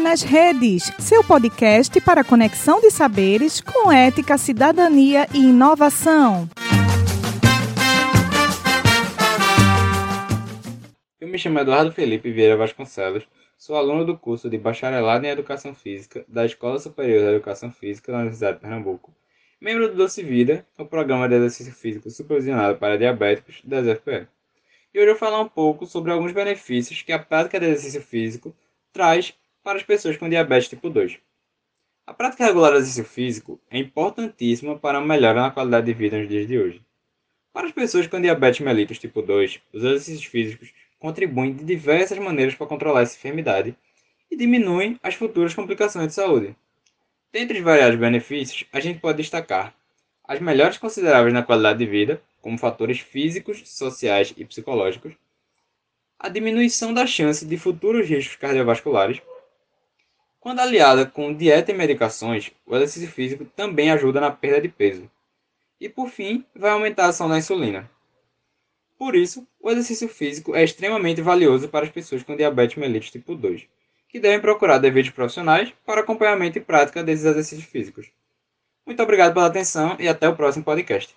nas Redes, seu podcast para conexão de saberes com ética, cidadania e inovação. Eu me chamo Eduardo Felipe Vieira Vasconcelos, sou aluno do curso de Bacharelado em Educação Física da Escola Superior de Educação Física da Universidade de Pernambuco, membro do Doce Vida, o programa de exercício físico supervisionado para diabéticos da SFPE. E hoje eu vou falar um pouco sobre alguns benefícios que a prática de exercício físico traz para as pessoas com diabetes tipo 2. A prática regular de exercício físico é importantíssima para a melhora na qualidade de vida nos dias de hoje. Para as pessoas com diabetes mellitus tipo 2, os exercícios físicos contribuem de diversas maneiras para controlar essa enfermidade e diminuem as futuras complicações de saúde. Dentre os variados benefícios, a gente pode destacar as melhores consideráveis na qualidade de vida, como fatores físicos, sociais e psicológicos, a diminuição da chance de futuros riscos cardiovasculares. Quando aliada com dieta e medicações, o exercício físico também ajuda na perda de peso. E por fim, vai aumentar a ação da insulina. Por isso, o exercício físico é extremamente valioso para as pessoas com diabetes mellitus tipo 2, que devem procurar devidos profissionais para acompanhamento e prática desses exercícios físicos. Muito obrigado pela atenção e até o próximo podcast.